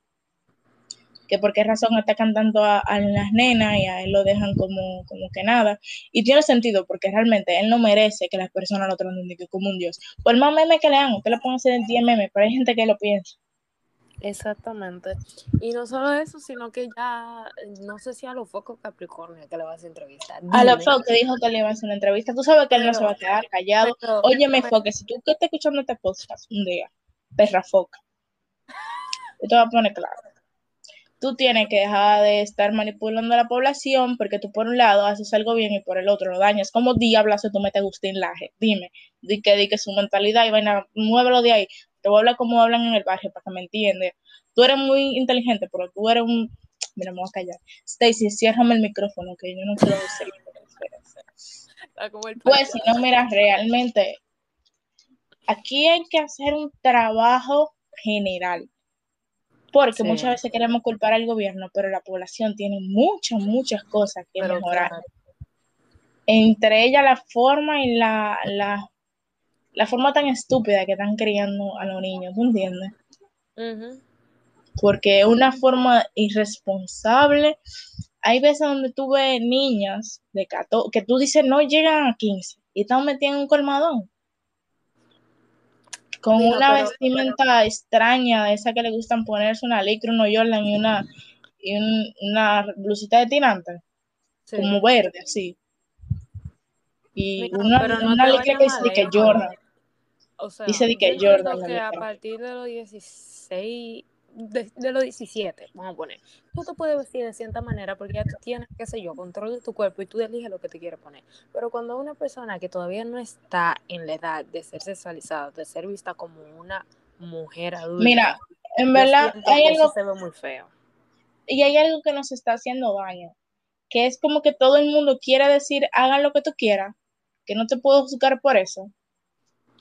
que por qué razón está cantando a, las nenas y a él lo dejan como, como que nada. Y tiene sentido porque realmente él no merece que las personas lo traten como un dios. Por más meme que le hagan, usted le puede hacer en 10 memes, pero hay gente que lo piensa. Exactamente. Y no solo eso, sino que ya, no sé si a los focos Capricornio que le vas a entrevistar. A los focos que dijo que le iba a hacer una entrevista. Tú sabes que él no se va a quedar callado. Óyeme, Foque, si tú que estás escuchando este podcast un día, perra foca, yo te voy a poner claro. Tú tienes que dejar de estar manipulando a la población porque tú por un lado haces algo bien y por el otro lo dañas. ¿Cómo diablos tú metes Agustín Laje? Dime, di que, di que su mentalidad y vaina, muévelo de ahí te voy a hablar como hablan en el barrio para que me entiendas. Tú eres muy inteligente, pero tú eres un... Mira, me voy a callar. Stacy, ciérrame el micrófono, que yo no quiero decir. pues si no, mira, realmente aquí hay que hacer un trabajo general. Porque muchas veces queremos culpar al gobierno, pero la población tiene muchas, muchas cosas que mejorar. Entre ellas la forma y la, la la forma tan estúpida que están criando a los niños, ¿tú entiendes? Porque es una forma irresponsable hay veces donde tú ves niñas de 14, que tú dices no llegan a 15 y están metidas en un colmadón con una pero- vestimenta extraña, esa que le gustan ponerse una licra, unos Jordan y una, y un- una blusita de tirante, Sí. como verde, así. Y Mira, una, no una licra que dice que. Jordan. O sea, Dice de que yo Jordan que a partir de los 16, de, de los 17, vamos a poner, tú te puedes vestir de cierta manera porque ya tú tienes, qué sé yo, control de tu cuerpo y tú eliges lo que te quieres poner. Pero cuando una persona que todavía no está en la edad de ser sexualizada, de ser vista como una mujer adulta, Mira, en verdad hay algo eso se ve muy feo. y hay algo que nos está haciendo daño, que es como que todo el mundo quiere decir, hagan lo que tú quieras, que no te puedo juzgar por eso.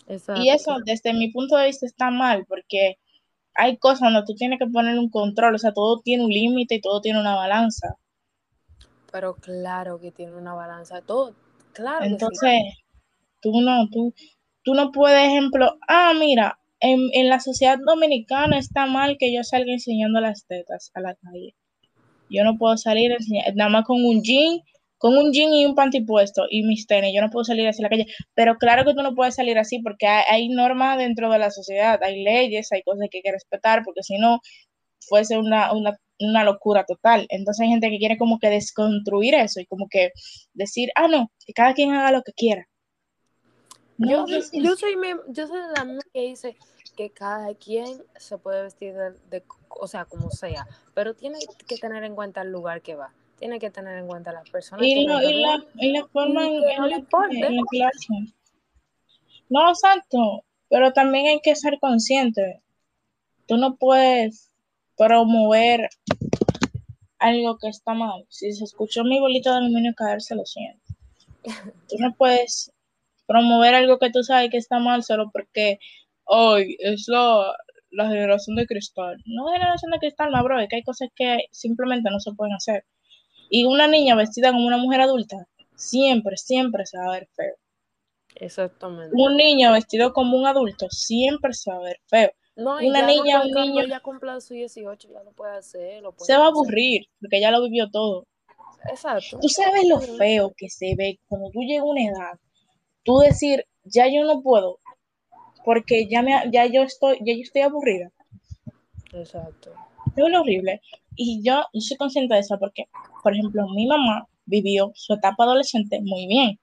Exacto. Y eso, desde mi punto de vista, está mal, porque hay cosas donde tú tienes que poner un control, o sea, todo tiene un límite y todo tiene una balanza. Pero claro que tiene una balanza, todo, claro que sí. Entonces, tú no, tú, tú no puedes, ejemplo, ah, mira, en, en la sociedad dominicana está mal que yo salga enseñando las tetas a la calle. Yo no puedo salir enseñando, nada más con un jean, con un jean y un panty puesto y mis tenis, yo no puedo salir así a la calle. Pero claro que tú no puedes salir así porque hay, hay normas dentro de la sociedad, hay leyes, hay cosas que hay que respetar, porque si no, fuese una, una, una locura total. Entonces hay gente que quiere como que desconstruir eso y como que decir, ah, no, que cada quien haga lo que quiera. Yo, No, yo soy yo soy de la misma que dice que cada quien se puede vestir de, de- o sea, como sea, pero tiene que tener en cuenta el lugar que va, tiene que tener en cuenta las personas y, que lo- lo y la, y la forma y en, no la en lo hacen. No, exacto, pero también hay que ser consciente. Tú no puedes promover algo que está mal. Si se escuchó mi bolito de aluminio caerse, lo siento. (laughs) Tú no puedes promover algo que tú sabes que está mal solo porque hoy es la, la generación de cristal. No generación de cristal, no, bro, es que hay cosas que simplemente no se pueden hacer. Y una niña vestida como una mujer adulta, siempre, siempre se va a ver feo. Exactamente. Un niño vestido como un adulto, siempre se va a ver feo. No, y una ya niña, un niño- ella cumpla su 18 ya lo puede hacer, lo puede Se va a aburrir, porque ya lo vivió todo. Exacto. Tú sabes lo feo que se ve cuando tú llegas a una edad, tú decir, ya yo no puedo, porque ya, me, ya yo estoy, ya yo estoy aburrida. Exacto. Es horrible. Y yo, yo soy consciente de eso porque, por ejemplo, mi mamá vivió su etapa adolescente muy bien.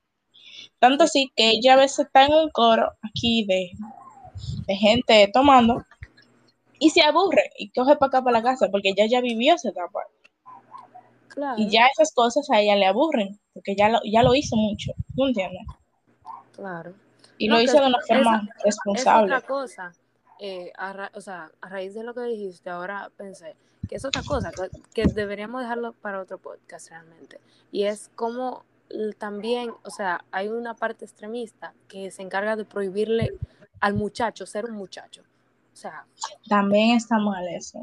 Tanto así que ella a veces está en un coro aquí de, de gente tomando y se aburre y coge para acá para la casa porque ella ya vivió esa etapa. Claro. Y ya esas cosas a ella le aburren porque ya lo, ya lo hizo mucho. ¿Tú entiendes? Claro. Y No, lo hizo de una forma Es responsable. otra cosa. Eh, a ra- o sea, a raíz de lo que dijiste, ahora pensé que es otra cosa, que, que deberíamos dejarlo para otro podcast realmente. Y es como también, o sea, hay una parte extremista que se encarga de prohibirle al muchacho ser un muchacho. O sea, También está mal eso.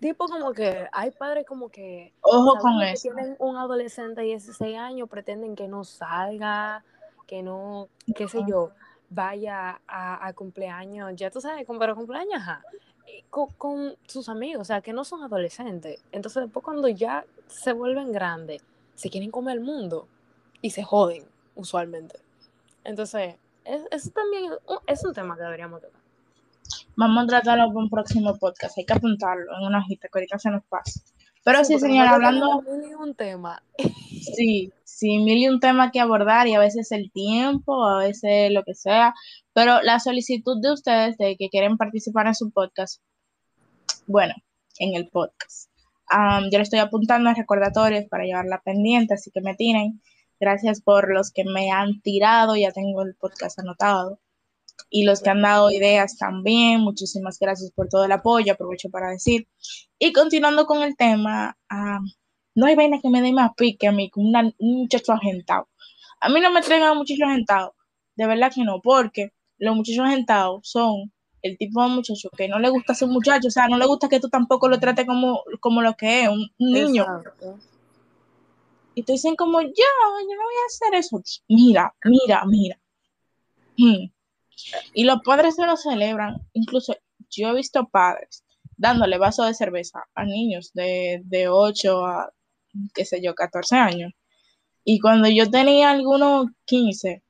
tipo como que hay padres como que Ojo con que eso. tienen un adolescente de 16 años, pretenden que no salga, que no, qué sé yo, vaya a, cumpleaños, ya tú sabes, pero cumpleaños, y con, sus amigos, o sea, que no son adolescentes. Entonces, después cuando ya se vuelven grandes, se quieren comer el mundo y se joden, usualmente. Entonces, es- eso también es un- es un tema que deberíamos tocar. Vamos a tratarlo para un próximo podcast. Hay que apuntarlo en una hojita que ahorita se nos pasa. Pero sí, porque señora, hablando, tenemos mil y un tema. (laughs) sí, sí, mil y un tema que abordar y a veces el tiempo, a veces lo que sea. Pero la solicitud de ustedes de que quieren participar en su podcast, bueno, en el podcast. Am, yo le estoy apuntando a recordatorios para llevarla pendiente, así que me tienen. Gracias por los que me han tirado, ya tengo el podcast anotado. Y los que han dado ideas también, muchísimas gracias por todo el apoyo, aprovecho para decir. Y continuando con el tema, am, no hay vaina que me dé más pique a mí una- un muchacho agentado. A mí no me traigan muchachos agentados, de verdad que no, porque los muchachos agentados son el tipo de muchacho que no le gusta ser muchacho, o sea, no le gusta que tú tampoco lo trates como, como lo que es, un, un niño. Exacto. Y te dicen como, yo, yo no voy a hacer eso. Mira, mira, mira. Hmm. Y los padres se lo celebran. Incluso yo he visto padres dándole vaso de cerveza a niños de, de 8 a qué sé yo, 14 años. Y cuando yo tenía algunos 15,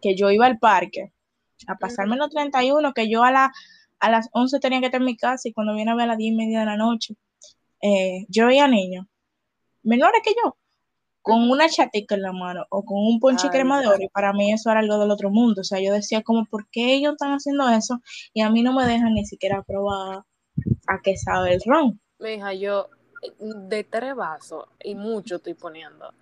que yo iba al parque a pasarme los 31, que yo a, la, a las 11 tenía que estar en mi casa y cuando viene a ver a las 10 y media de la noche, eh, yo veía niños menores que yo, con una chatica en la mano o con un ponche crema de oro y para mí eso era algo del otro mundo. O sea, yo decía como, ¿por qué ellos están haciendo eso? Y a mí no me dejan ni siquiera probar a qué sabe el ron. Mija, yo de tres vasos y mucho estoy poniendo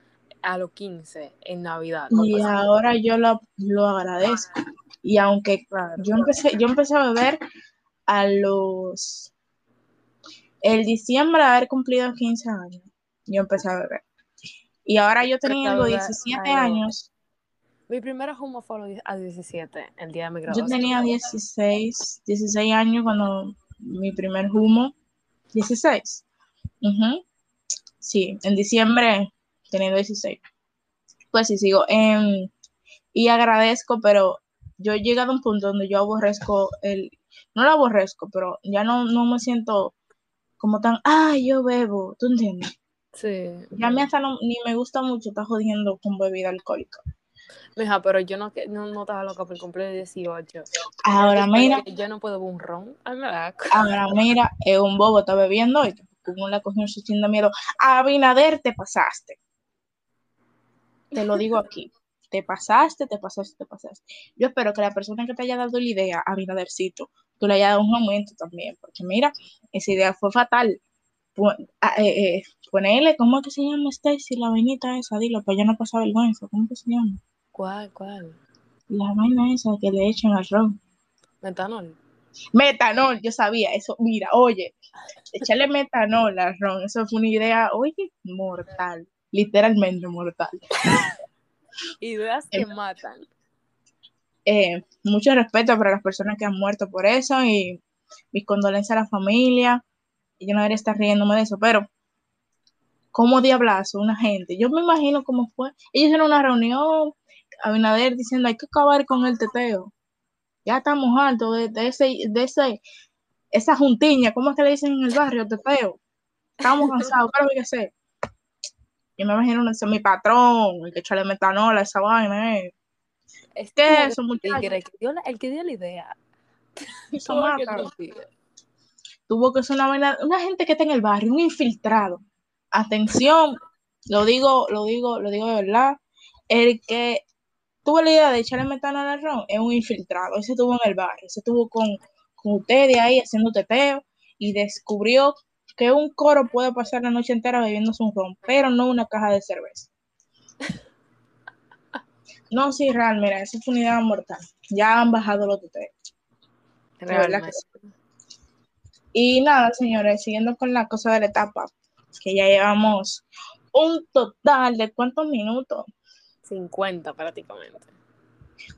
a los 15 en Navidad. Y ahora yo lo, lo agradezco. Y aunque yo empecé, yo empecé a beber a los el diciembre de haber cumplido 15 años, yo empecé a beber. Y ahora yo tenía 17 años. Mi primera humo fue a 17, el día de mi graduación. Yo tenía 16, 16 años cuando mi primer humo, 16. Sí, en diciembre tenía 16. Pues sí, sigo. Em, y agradezco, pero yo he llegado a un punto donde yo aborrezco el, no lo aborrezco, pero ya no, no me siento como tan, ay, yo bebo, ¿tú entiendes? Sí. Ya me hasta ni me gusta mucho estar jodiendo con bebida alcohólica. Mija, pero yo no, no, no estaba loca por cumplir 18. Ahora mira. Yo no puedo beber un ron. Ahora mira, es un bobo está bebiendo y como la cogió sintiendo miedo. A Abinader te pasaste. Te lo digo aquí. Te pasaste, te pasaste, te pasaste. Yo espero que la persona que te haya dado la idea, Abinadercito, tú le hayas dado un aumento también, porque mira, esa idea fue fatal. Ah, eh, eh, ponerle, ¿cómo que se llama Stacy? La vainita esa, dilo, para ya no pasar vergüenza. ¿Cómo que se llama? ¿Cuál, cuál? La vaina esa que le echan al ron. Metanol. Metanol, yo sabía eso. Mira, oye, echarle metanol al ron, eso fue una idea, oye, mortal. Literalmente mortal. (laughs) Ideas que matan. Eh, mucho respeto para las personas que han muerto por eso y mis condolencias a la familia. Y yo no debería estar riéndome de eso, pero como diablazo una gente. Yo me imagino cómo fue. Ellos hicieron una reunión, Abinader diciendo hay que acabar con el teteo. Ya estamos hartos de, ese, de ese, esa juntiña, ¿cómo es que le dicen en el barrio? Teteo. Estamos (laughs) cansados, ¿qué lo que hacer? Yo me imagino ese mi patrón, el que echarle metanol a esa vaina. Eh. Es que eso, muchachos. El que, dio la, el que dio la idea. Eso mata. Tuvo que ser una vaina, una gente que está en el barrio, un infiltrado atención, lo digo, lo digo, lo digo de verdad, el que tuvo la idea de echarle metanol al ron es un infiltrado, ese estuvo en el barrio, ese estuvo con, con ustedes ahí haciendo teteo y descubrió que un coro puede pasar la noche entera bebiéndose un ron, pero no una caja de cerveza. No, sí, real, mira, esa fue una idea mortal. Ya han bajado los teteos. Y nada, señores, siguiendo con la cosa de la etapa, que ya llevamos un total de cuántos minutos? 50 prácticamente.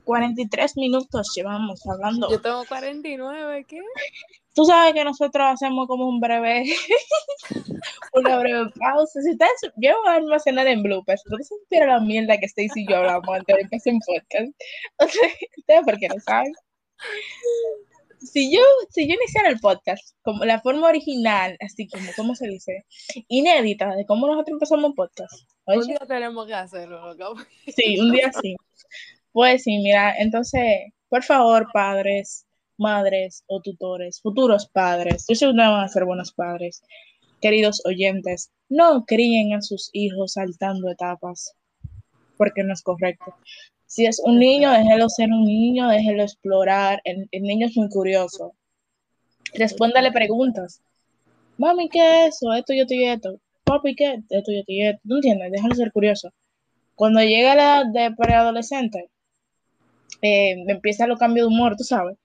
43 minutos llevamos hablando. Yo tengo 49, ¿qué? Tú sabes que nosotros hacemos como un breve, (laughs) una breve pausa. Si ustedes, yo voy a almacenar en bloopers, no se la mierda que Stacy y yo hablamos antes de empezar un podcast. (laughs) Ustedes, ¿por qué no saben? Si yo, si yo iniciara el podcast como la forma original, así como, ¿cómo se dice? Inédita de cómo nosotros empezamos un podcast. Un día tenemos que hacerlo, Sí, un día sí. Pues sí, mira, entonces, por favor, padres, madres o tutores, futuros padres, yo sé que van a ser buenos padres, queridos oyentes, no críen a sus hijos saltando etapas, porque no es correcto. Si es un niño, déjelo ser un niño, déjelo explorar. El, niño es muy curioso. Respóndale preguntas. Mami, ¿qué es eso? Esto, yo y esto. Papi, ¿qué? Esto, yo y esto. ¿No entiendes? Déjalo ser curioso. Cuando llega la edad de preadolescente, eh, empieza los cambios de humor, tú sabes,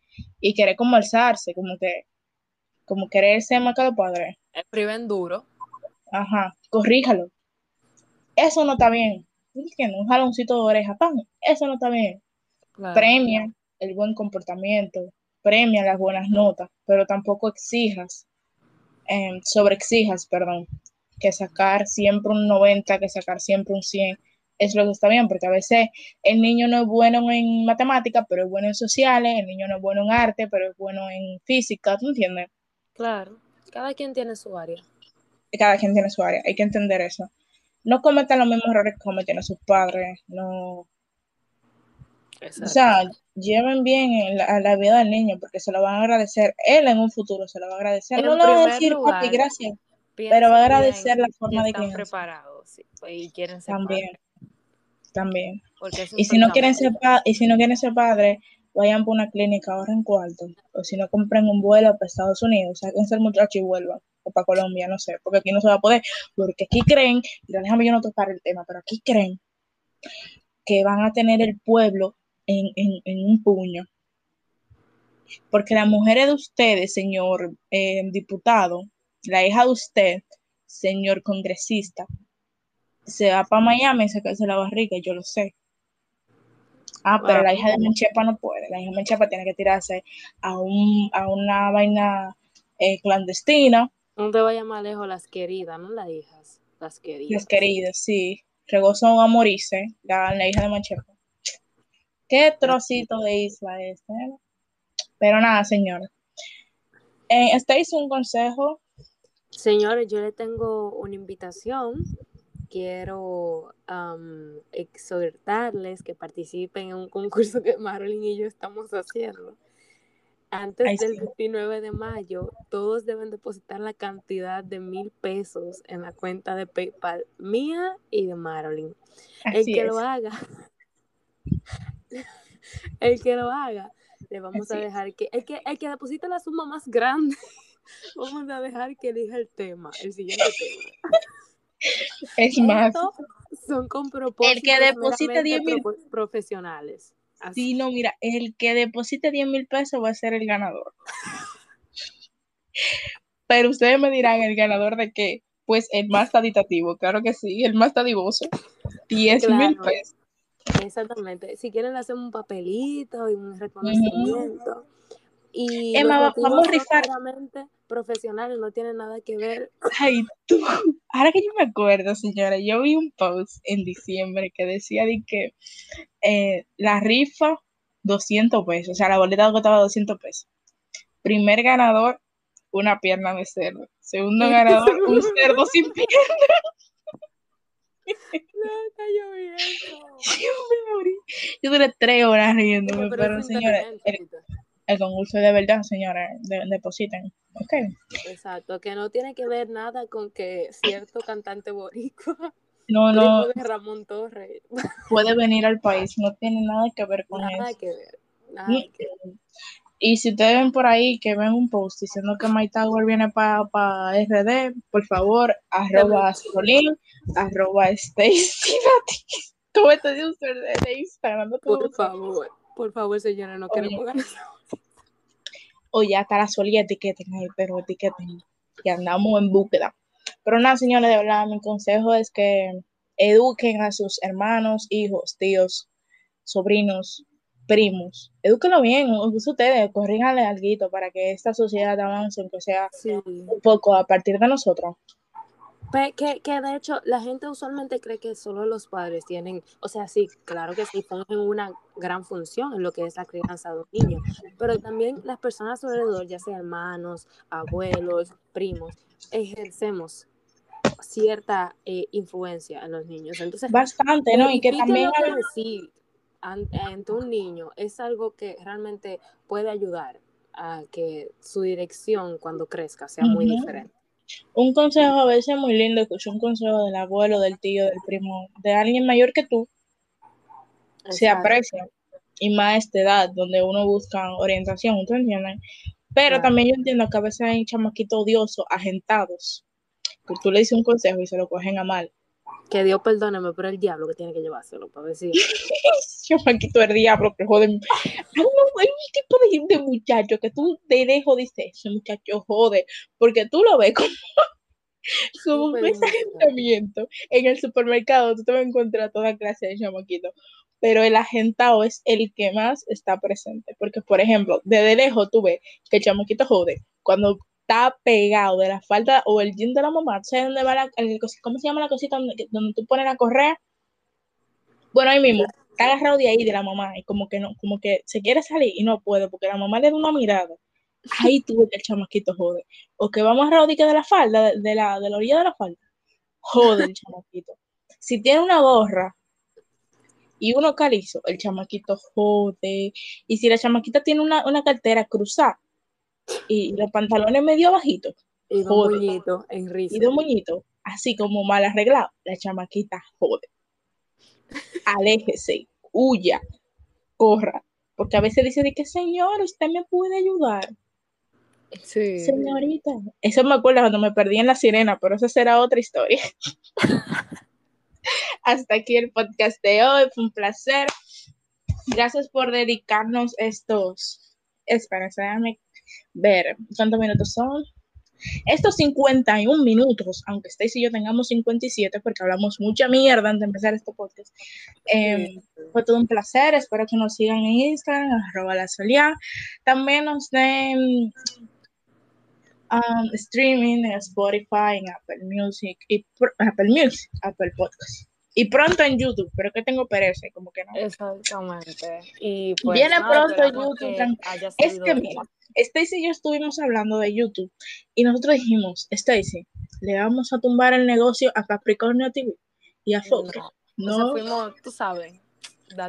y quiere como alzarse, como que, como querer ser más que los padres. Escriben duro. Ajá, corríjalo. Eso no está bien un jaloncito de oreja, ¡pam! Eso no está bien. Premia el buen comportamiento, premia las buenas notas, pero tampoco exijas, eh, sobreexijas, perdón, que sacar siempre un 90, que sacar siempre un 100 es lo que está bien, porque a veces el niño no es bueno en matemáticas, pero es bueno en sociales, el niño no es bueno en arte, pero es bueno en física, ¿tú entiendes? Claro, cada quien tiene su área. cada quien tiene su área, hay que entender eso. No cometan los mismos errores que cometieron sus padres, no. O sea, lleven bien la, la, vida del niño porque se lo van a agradecer. Él en un futuro se lo va a agradecer. no le va a decir, papi, gracias. Pero va a agradecer la forma de que. Están preparados sí, y quieren ser También. También. Y si, no quieren ser y si no quieren ser padres, vayan por una clínica, ahorren cuarto. O si no, compren un vuelo para Estados Unidos, saquen el muchacho y vuelvan. O para Colombia, no sé, porque aquí no se va a poder. Porque aquí creen, y déjame yo no tocar el tema, pero aquí creen que van a tener el pueblo en, un puño. Porque las mujeres de ustedes, señor eh, diputado, la hija de usted, señor congresista, se va para Miami y se cae la barriga, yo lo sé. Ah, pero la hija de Menchepa no puede. La hija de Menchepa tiene que tirarse a, un, a una vaina eh, clandestina. No te vaya más lejos las queridas, no las hijas, las queridas. Las queridas, sí. Regozan a morirse, la, la hija de Menchepa. Qué trocito de isla este. Pero nada, señor. Eh, ¿Estáis un consejo? Señores, yo le tengo una invitación quiero exhortarles que participen en un concurso que Marilyn y yo estamos haciendo. Antes del 29 de mayo, todos deben depositar la cantidad de mil pesos en la cuenta de PayPal mía y de Marilyn. el que lo haga, (laughs) el que lo haga, le vamos a dejar que el, que el que deposite la suma más grande, (laughs) vamos a dejar que elija el tema, el siguiente tema. Es más. Son con propósitos el que deposite 10 mil profesionales. Sí, no, mira, el que deposite 10 mil pesos va a ser el ganador. Pero ustedes me dirán, ¿el ganador de qué? Pues el más taditativo, claro que sí, el más tadivoso. 10 mil pesos. Exactamente. Si quieren hacer un papelito y un reconocimiento. Y Emma, vamos a rifar profesionales, no tiene nada que ver. (laughs) Ay, tú, ahora que yo me acuerdo, señora, yo vi un post en diciembre que decía de que eh, la rifa, 200 pesos, o sea, la boleta costaba 200 pesos. Primer ganador, una pierna de cerdo. Segundo (laughs) ganador, un cerdo sin (laughs) pierna. No, vi eso. Yo me morí. Yo duré tres horas riéndome, pero, pero señora, el concurso de verdad, señores, depositen. Okay. Exacto, que no tiene que ver nada con que cierto cantante boricua, (laughs) no, no, de Ramón Torres, (laughs) puede venir al país, no tiene nada que ver con nada eso. Que ver, nada que ver. Y si ustedes ven por ahí que ven un post diciendo que My Tower viene para pa RD, por favor, arroba Solín, arroba Stacy ¿Cómo te digo de Instagram? Por favor, por favor, señora, no queremos ganar o ya está la solía etiqueten ahí, pero etiqueten, que andamos en búsqueda. Pero nada, señores, de verdad, mi consejo es que eduquen a sus hermanos, hijos, tíos, sobrinos, primos. Edúquenlo bien, ustedes, corríjanle algo para que esta sociedad avance, aunque sea un poco a partir de nosotros. Que, que, de hecho la gente usualmente cree que solo los padres tienen, o sea, sí, claro que sí, ponen una gran función en lo que es la crianza de un niño, pero también las personas alrededor, ya sea hermanos, abuelos, primos, ejercemos cierta eh, influencia en los niños. Entonces, bastante, ¿no? Y que también decir ante un niño es algo que realmente puede ayudar a que su dirección cuando crezca sea muy diferente. Un consejo a veces muy lindo, escuchar un consejo del abuelo, del tío, del primo, de alguien mayor que tú, se aprecia. Y más a esta edad, donde uno busca orientación, ¿tú entiendes? Pero también yo entiendo que a veces hay chamaquitos odiosos, agentados, que tú le dices un consejo y se lo cogen a mal. Que Dios perdóneme, pero el diablo que tiene que llevárselo para (laughs) (laughs) chamaquito el diablo que jode. Hay, un tipo de, muchacho que tú te dejo, dice, ese muchacho jode, porque tú lo ves como, como un asentamiento. En el supermercado tú te vas a encontrar toda clase de chamaquitos pero el agentado es el que más está presente. Porque, por ejemplo, desde lejos tú ves que el chamaquito jode. Cuando está pegado de la falda o el jean de la mamá, ¿sabes dónde va la, cómo se llama la cosita donde, donde tú pones la correa? Bueno, ahí mismo, está agarrado de ahí de la mamá y como que no, como que se quiere salir y no puede porque la mamá le da una mirada Ahí (laughs) tuve que el chamaquito jode. O que vamos a de la falda, de, la, de la orilla de la falda. Jode el chamaquito. Si tiene una gorra y uno calizo, el chamaquito jode. Y si la chamaquita tiene una, una cartera cruzada y los pantalones medio bajitos, Y dos Jode. moñitos en risa. y dos moñitos, así como mal arreglado, la chamaquita jode. Aléjese, huya, corra. Porque a veces dice de que señor, usted me puede ayudar. Sí. Señorita. Eso me acuerdo cuando me perdí en la sirena, pero esa será otra historia. (laughs) Hasta aquí el podcast de hoy. Fue un placer. Gracias por dedicarnos estos. Espera, déjame ver cuántos minutos son. Estos 51 minutos, aunque Stacy y yo tengamos 57, porque hablamos mucha mierda antes de empezar este podcast. Eh, fue todo un placer. Espero que nos sigan en Instagram, arroba la solia. También nos den um, streaming en Spotify, en Apple Music, y Apple Music, Apple Podcast. Y pronto en YouTube, pero que tengo pereza, como que no. Exactamente. Y pues, Viene nada, pronto YouTube, que Es que mira, Stacy y yo estuvimos hablando de YouTube y nosotros dijimos, Stacy, le vamos a tumbar el negocio a Capricornio TV y a Fox. No, o sea, No, fuimos, tú sabes,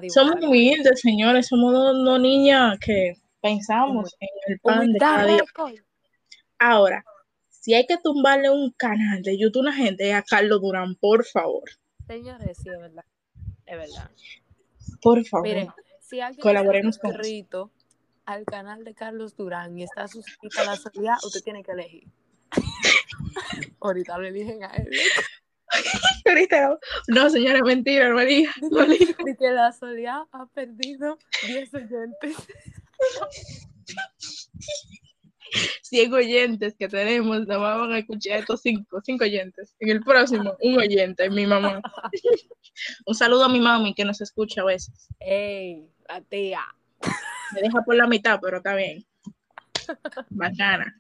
somos humildes, señores, somos dos, dos niñas que pensamos en el pan de cada día. récord. Ahora, si hay que tumbarle un canal de YouTube a una gente, a Carlos Durán, por favor. Señores, sí, es verdad. Es verdad. Por favor. Miren, si alguien Colaboremos con eso. Al canal de Carlos Durán y está suscrito a la salida, usted tiene que elegir. (laughs) Ahorita le eligen a él. (laughs) Ahorita, no, señora, mentira, diga. De que la Soledad ha perdido 10 oyentes. 100 oyentes que tenemos, nada más van a escuchar estos 5, 5 oyentes. En el próximo, un oyente, mi mamá. (laughs) Un saludo a mi mami que nos escucha a veces. ¡Ey! La tía. Me deja por la mitad, pero está bien. Bacana.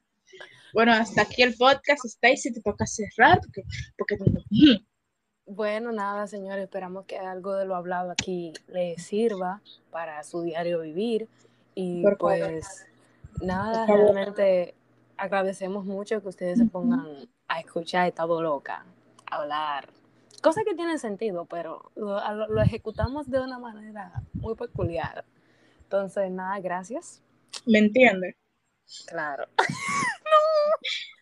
Bueno, hasta aquí el podcast. Stacy, te toca cerrar porque, porque Bueno, nada, señores, esperamos que algo de lo hablado aquí le sirva para su diario vivir. Y Por favor. pues, nada, realmente agradecemos mucho que ustedes se pongan a escuchar Estado Loca, a hablar. Cosas que tienen sentido, pero lo- lo ejecutamos de una manera muy peculiar. Entonces, nada, gracias. ¿me entiendes? Claro. (laughs) (laughs)